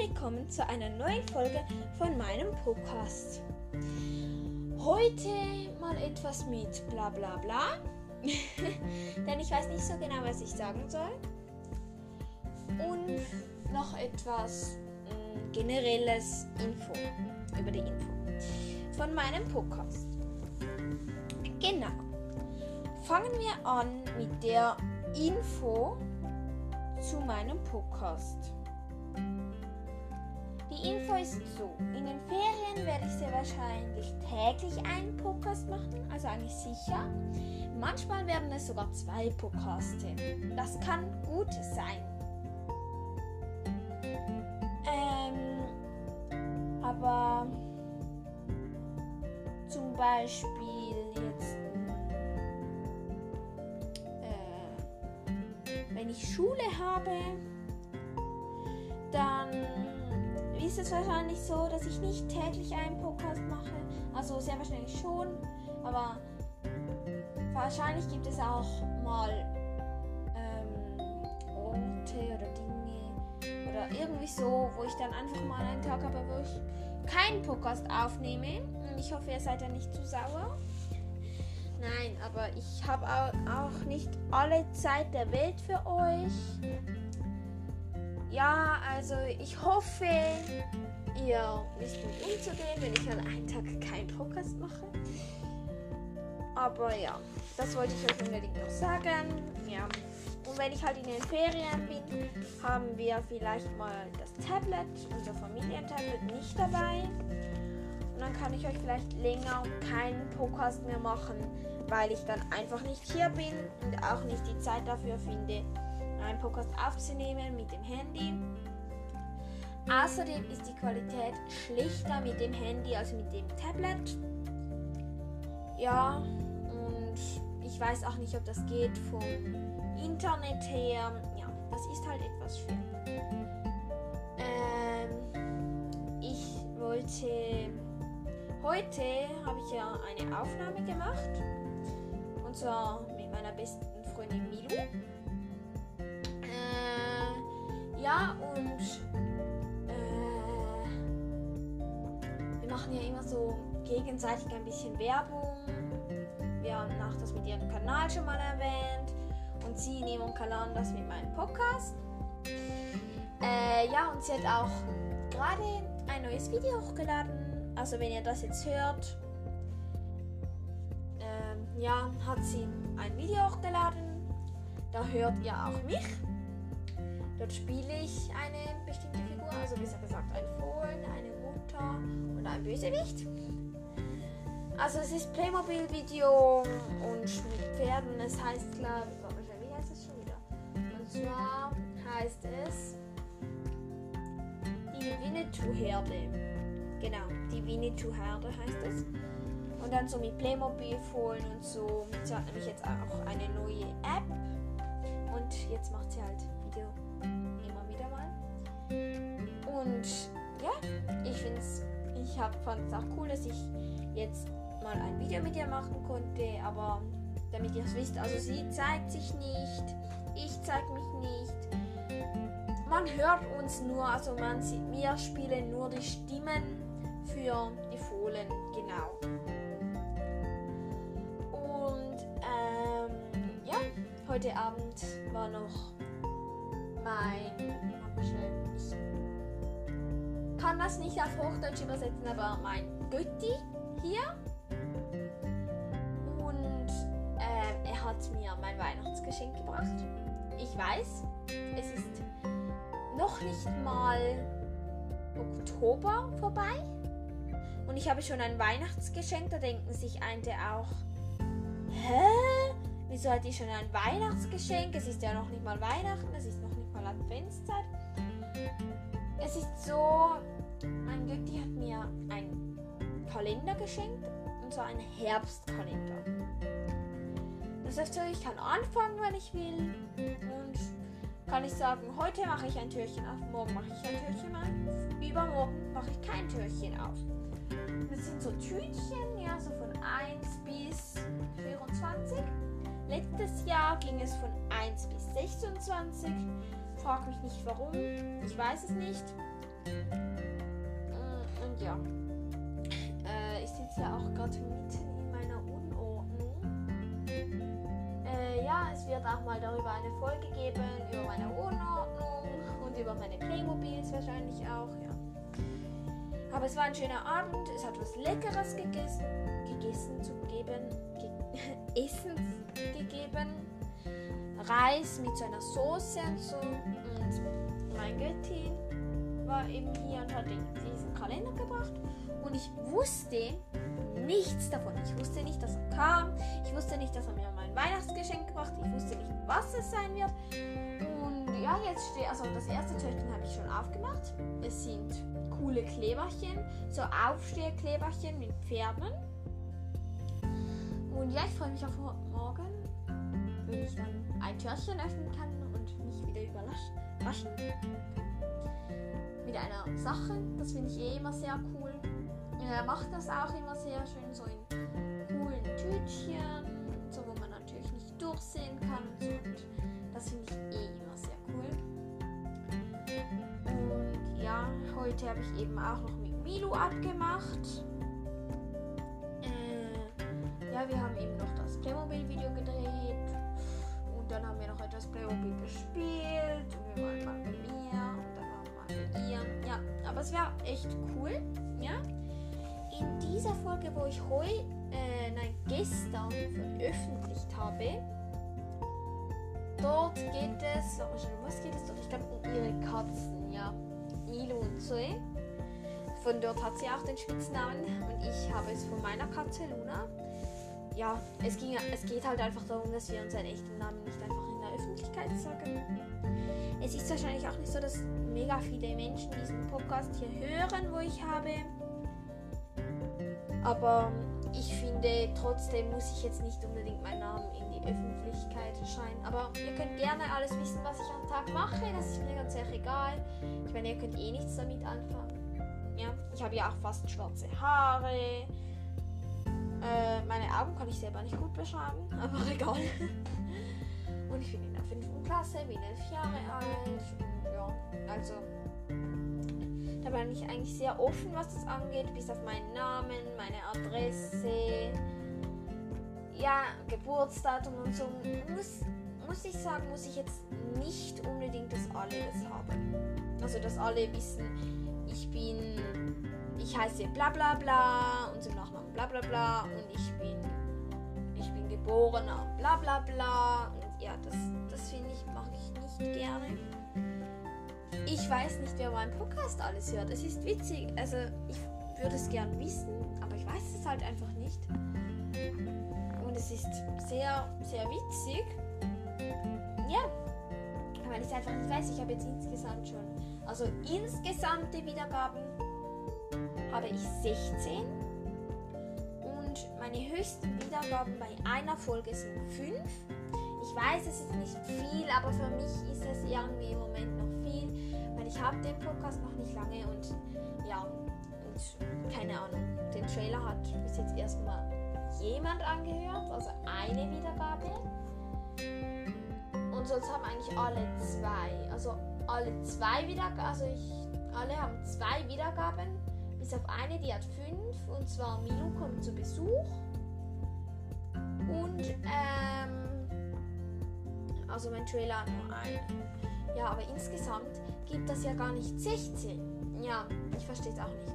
willkommen zu einer neuen Folge von meinem Podcast. Heute mal etwas mit bla bla bla, denn ich weiß nicht so genau, was ich sagen soll. Und noch etwas mh, mm, generelles Info über die Info von meinem Podcast. Genau. Fangen wir an mit der Info zu meinem Podcast. Info ist so. In den Ferien werde ich sehr wahrscheinlich täglich einen Podcast machen, also eigentlich sicher. Manchmal werden es sogar zwei Podcasts. Das kann gut sein. Ähm, aber zum Beispiel jetzt, äh, wenn ich Schule habe, dann ist es wahrscheinlich so, dass ich nicht täglich einen Podcast mache. Also sehr wahrscheinlich schon, aber wahrscheinlich gibt es auch mal ähm, Orte oder Dinge oder irgendwie so, wo ich dann einfach mal einen Tag habe, wo ich keinen Podcast aufnehme. Und ich hoffe, ihr seid ja nicht zu sauer. Nein, aber ich habe auch nicht alle Zeit der Welt für euch. Ja, also ich hoffe, ihr wisst mit umzugehen, wenn ich an einem Tag keinen Podcast mache. Aber ja, das wollte ich euch unbedingt noch sagen. Ja. Und wenn ich halt in den Ferien bin, haben wir vielleicht mal das Tablet, unser Familientablet, nicht dabei. Und dann kann ich euch vielleicht länger keinen Podcast mehr machen, weil ich dann einfach nicht hier bin und auch nicht die Zeit dafür finde, einen Podcast aufzunehmen mit dem Handy. Außerdem ist die Qualität schlechter mit dem Handy als mit dem Tablet. Ja, und ich weiß auch nicht, ob das geht vom Internet her. Ja, das ist halt etwas schwer. Ähm, ich wollte. Heute habe ich ja eine Aufnahme gemacht. Und zwar mit meiner besten Freundin Milu. Ja, und äh, wir machen ja immer so gegenseitig ein bisschen Werbung. Wir haben auch das mit ihrem Kanal schon mal erwähnt. Und sie in ihrem Kanal das mit meinem Podcast. Äh, ja, und sie hat auch gerade ein neues Video hochgeladen. Also wenn ihr das jetzt hört, äh, ja, hat sie ein Video hochgeladen. Da hört ihr auch mich. Dort spiele ich eine bestimmte Figur, also besser gesagt ein Fohlen, eine Mutter und ein Bösewicht. Also es ist Playmobil-Video und mit Pferden. Es heißt, glaube ich, wie heißt es schon wieder? Und zwar heißt es die Winnetou-Herde. Genau, die Winnetou-Herde heißt es. Und dann so mit Playmobil-Fohlen und so. Sie hat nämlich jetzt auch eine neue App. Und jetzt macht sie halt Video und ja, ich finde es, ich fand es auch cool, dass ich jetzt mal ein Video mit ihr machen konnte, aber damit ihr es wisst, also sie zeigt sich nicht, ich zeige mich nicht. Man hört uns nur, also man sieht, wir spielen nur die Stimmen für die Fohlen, genau. Heute Abend war noch mein. Ich kann das nicht auf Hochdeutsch übersetzen, aber mein Götti hier. Und äh, er hat mir mein Weihnachtsgeschenk gebracht. Ich weiß, es ist noch nicht mal Oktober vorbei. Und ich habe schon ein Weihnachtsgeschenk. Da denken sich einige auch, hä? Wieso hat die schon ein Weihnachtsgeschenk? Es ist ja noch nicht mal Weihnachten, es ist noch nicht mal Adventszeit. Es ist so, mein Götti hat mir einen Kalender geschenkt, und zwar einen Herbstkalender. Das heißt ich kann anfangen, wenn ich will. Und kann ich sagen, heute mache ich ein Türchen auf, morgen mache ich ein Türchen auf, übermorgen mache ich kein Türchen auf. Das sind so Tütchen, ja, so von 1 bis 24. Letztes Jahr ging es von 1 bis 26. Frag mich nicht warum, ich weiß es nicht. Mm, und ja. Äh, ich sitze ja auch gerade mitten in meiner Unordnung. Äh, ja, es wird auch mal darüber eine Folge geben, über meine Unordnung und über meine Playmobils wahrscheinlich auch, ja. Aber es war ein schöner Abend, es hat was Leckeres gegessen, gegessen zu geben, ge Essens gegeben. Reis mit so einer Soße und so. Und mein Göttin war eben hier und hat diesen Kalender gebracht. Und ich wusste nichts davon. Ich wusste nicht, dass er kam. Ich wusste nicht, dass er mir mein Weihnachtsgeschenk gebracht hat. Ich wusste nicht, was es sein wird. Und ja, jetzt steht, also das erste Türchen habe ich schon aufgemacht. Es sind coole Kleberchen, so Aufstehkleberchen mit Pferden. Und ja, ich freue mich auf wenn ich dann ein Türchen öffnen kann und mich wieder überraschen mit einer Sache. Das finde ich eh immer sehr cool. Er macht das auch immer sehr schön, so in coolen Tütchen, so wo man natürlich nicht durchsehen kann und so. Und das finde ich eh immer sehr cool. Und ja, heute habe ich eben auch noch mit Milo abgemacht. Gespielt und wir waren mal bei mir und dann waren wir mal bei ihr. Ja, aber es war echt cool, ja. In dieser Folge, wo ich heute, äh, nein, gestern veröffentlicht habe, dort geht es, was geht es dort? Ich glaube um ihre Katzen, ja. Ilo und Zoe. Von dort hat sie auch den Spitznamen und ich habe es von meiner Katze Luna ja, es, ging, es geht halt einfach darum, dass wir unseren echten Namen nicht einfach in Öffentlichkeit sagen. Es ist wahrscheinlich auch nicht so, dass mega viele Menschen diesen Podcast hier hören, wo ich habe. Aber ich finde, trotzdem muss ich jetzt nicht unbedingt meinen Namen in die Öffentlichkeit erscheinen. Aber ihr könnt gerne alles wissen, was ich am Tag mache. Das ist mir ganz sehr egal. Ich meine, ihr könnt eh nichts damit anfangen. Ja, ich habe ja auch fast schwarze Haare. Äh, meine Augen kann ich selber nicht gut beschreiben, aber egal. Und ich bin in der 5. Klasse, bin elf Jahre alt. Und ja, also da bin ich eigentlich sehr offen, was das angeht, bis auf meinen Namen, meine Adresse, ja, Geburtsdatum und so. Muss, muss ich sagen, muss ich jetzt nicht unbedingt, dass alle das haben. Also, dass alle wissen, ich bin, ich heiße bla bla bla und zum Nachnamen bla bla bla und ich bin ich bin geborener bla bla bla ja, das, das finde ich, mache ich nicht gerne. Ich weiß nicht, wer meinen Podcast alles hört. Es ist witzig, also ich würde es gern wissen, aber ich weiß es halt einfach nicht. Und es ist sehr, sehr witzig. Ja, weil ich es einfach nicht weiß. Ich habe jetzt insgesamt schon, also insgesamte Wiedergaben habe ich 16 meine höchsten Wiedergaben bei einer Folge sind 5. Ich weiß, es ist nicht viel, aber für mich ist es irgendwie im Moment noch viel, weil ich habe den Podcast noch nicht lange und ja, und keine Ahnung. Den Trailer hat bis jetzt erstmal jemand angehört, also eine Wiedergabe. Und sonst haben eigentlich alle zwei, also alle zwei Wiedergaben, also ich, alle haben zwei Wiedergaben bis auf eine, die hat fünf. Und zwar Milo kommt zu Besuch. Und, ähm, also mein Trailer nur eine. Ja, aber insgesamt gibt das ja gar nicht 16. Ja, ich verstehe es auch nicht.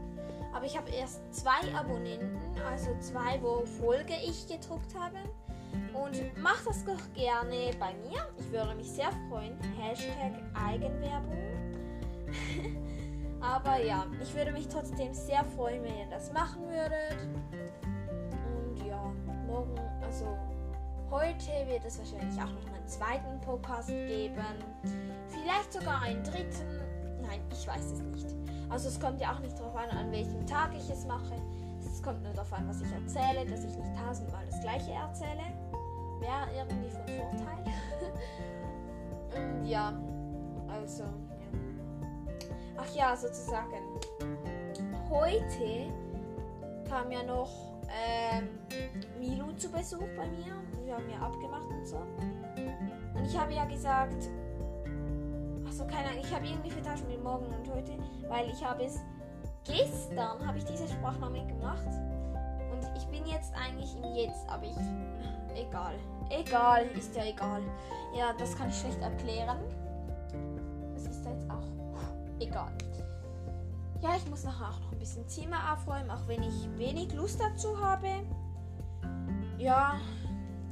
Aber ich habe erst zwei Abonnenten, also zwei, wo Folge ich gedruckt habe. Und macht das doch gerne bei mir. Ich würde mich sehr freuen. Hashtag Eigenwerbung. Aber ja, ich würde mich trotzdem sehr freuen, wenn ihr das machen würdet. Und ja, morgen, also heute wird es wahrscheinlich auch noch einen zweiten Podcast geben. Vielleicht sogar einen dritten. Nein, ich weiß es nicht. Also es kommt ja auch nicht darauf an, an welchem Tag ich es mache. Es kommt nur darauf an, was ich erzähle, dass ich nicht tausendmal das gleiche erzähle. Wäre irgendwie von Vorteil. Und ja, also Ach ja, sozusagen. Heute kam ja noch ähm, Milo zu Besuch bei mir. Wir haben ja abgemacht und so. Und ich habe ja gesagt, ach so keine Ahnung. Ich habe irgendwie vertauscht mit morgen und heute, weil ich habe es gestern habe ich diese Sprachnahme gemacht und ich bin jetzt eigentlich im Jetzt, aber ich egal, egal ist ja egal. Ja, das kann ich schlecht erklären. Das ist jetzt auch egal. Ja, ich muss nachher auch noch ein bisschen Zimmer aufräumen, auch wenn ich wenig Lust dazu habe. Ja,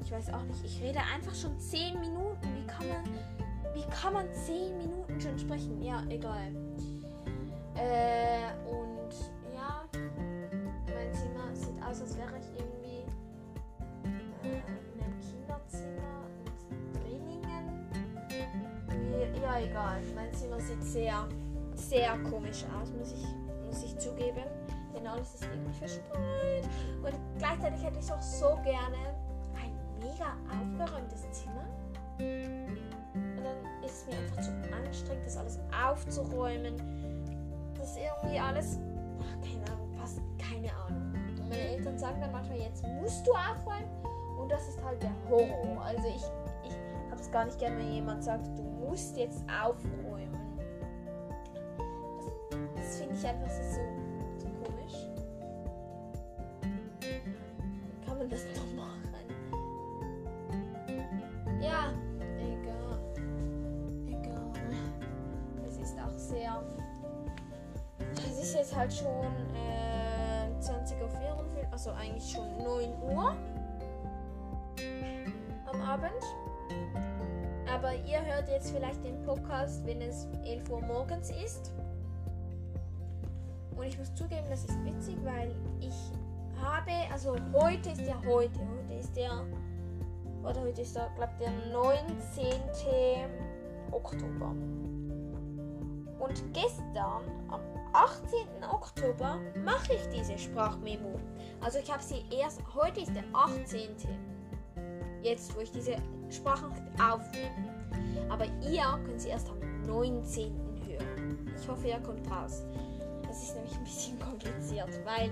ich weiß auch nicht. Ich rede einfach schon 10 Minuten. Wie kann man, wie kann man 10 Minuten schon sprechen? Ja, egal. Äh, und ja, mein Zimmer sieht aus, als wäre ich irgendwie äh, in einem Kinderzimmer in Drilingen. Ja, egal. Mein Zimmer sieht sehr, sehr komisch aus, muss ich, muss ich zugeben. Denn alles ist irgendwie verstreut. Und gleichzeitig hätte ich auch so gerne ein mega aufgeräumtes Zimmer. Und dann ist es mir einfach zu anstrengend, das alles aufzuräumen. Das ist irgendwie alles, ach, keine Ahnung, passt, keine Ahnung. Und meine Eltern sagen dann manchmal, jetzt musst du aufräumen. Und das ist halt der Horror. Also ich, ich habe es gar nicht gerne, wenn jemand sagt, du musst jetzt aufräumen. Finde ich einfach so, so komisch. Kann man das noch machen? Ja, egal. Egal. Es ist auch sehr. Es ist jetzt halt schon äh, 20.54 Uhr, also eigentlich schon 9 Uhr am Abend. Aber ihr hört jetzt vielleicht den Podcast, wenn es 11 Uhr morgens ist. Und ich muss zugeben, das ist witzig, weil ich habe, also heute ist ja heute, heute ist der, oder heute ist der, glaube der 19. Oktober. Und gestern, am 18. Oktober, mache ich diese Sprachmemo. Also ich habe sie erst, heute ist der 18. Jetzt, wo ich diese Sprachnachricht aufnehme. Aber ihr könnt sie erst am 19. hören. Ich hoffe, ihr kommt raus. Das ist nämlich ein bisschen kompliziert, weil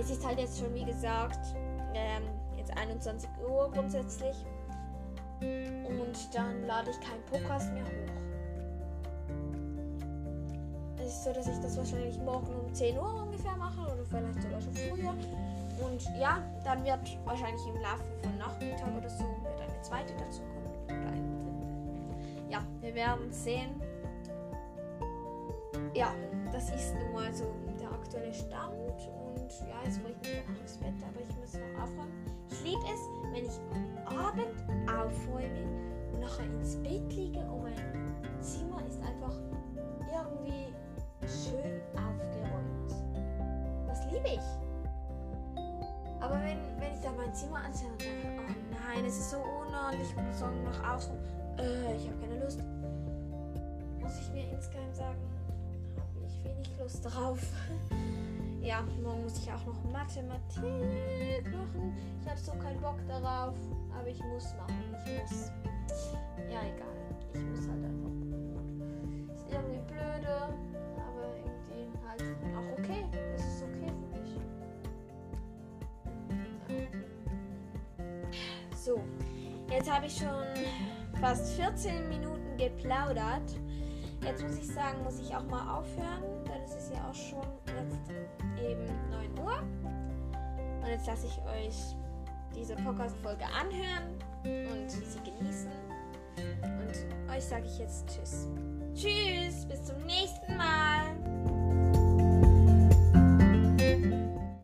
es ist halt jetzt schon, wie gesagt, ähm, jetzt 21 Uhr grundsätzlich. Und dann lade ich keinen Podcast mehr hoch. Es ist so, dass ich das wahrscheinlich morgen um 10 Uhr ungefähr mache oder vielleicht sogar schon früher. Und ja, dann wird wahrscheinlich im Laufe von Nachmittag oder so wird eine zweite dazu kommen. Oder eine dritte. Ja, wir werden sehen. Ja, das ist nun mal so der aktuelle Stand. Und ja, jetzt bringe ich mich dann ins Bett, aber ich muss noch aufräumen. Ich liebe es, wenn ich am Abend aufräume und nachher ins Bett liege und mein Zimmer ist einfach irgendwie schön aufgeräumt. Das liebe ich. Aber wenn, wenn ich da mein Zimmer ansehe und denke, oh nein, es ist so unordentlich, ich muss nach außen, äh, ich habe keine Lust, muss ich mir insgeheim sagen, wenig Lust drauf. ja, morgen muss ich auch noch Mathematik machen. Ich habe so keinen Bock darauf, aber ich muss machen, ich muss. Ja, egal, ich muss halt einfach. Ist irgendwie blöde, aber irgendwie halt auch okay. Es ist okay für mich. So, jetzt habe ich schon fast 14 Minuten geplaudert. Jetzt muss ich sagen, muss ich auch mal aufhören, denn es ist ja auch schon jetzt eben 9 Uhr. Und jetzt lasse ich euch diese Podcast-Folge anhören und sie genießen. Und euch sage ich jetzt Tschüss. Tschüss, bis zum nächsten Mal.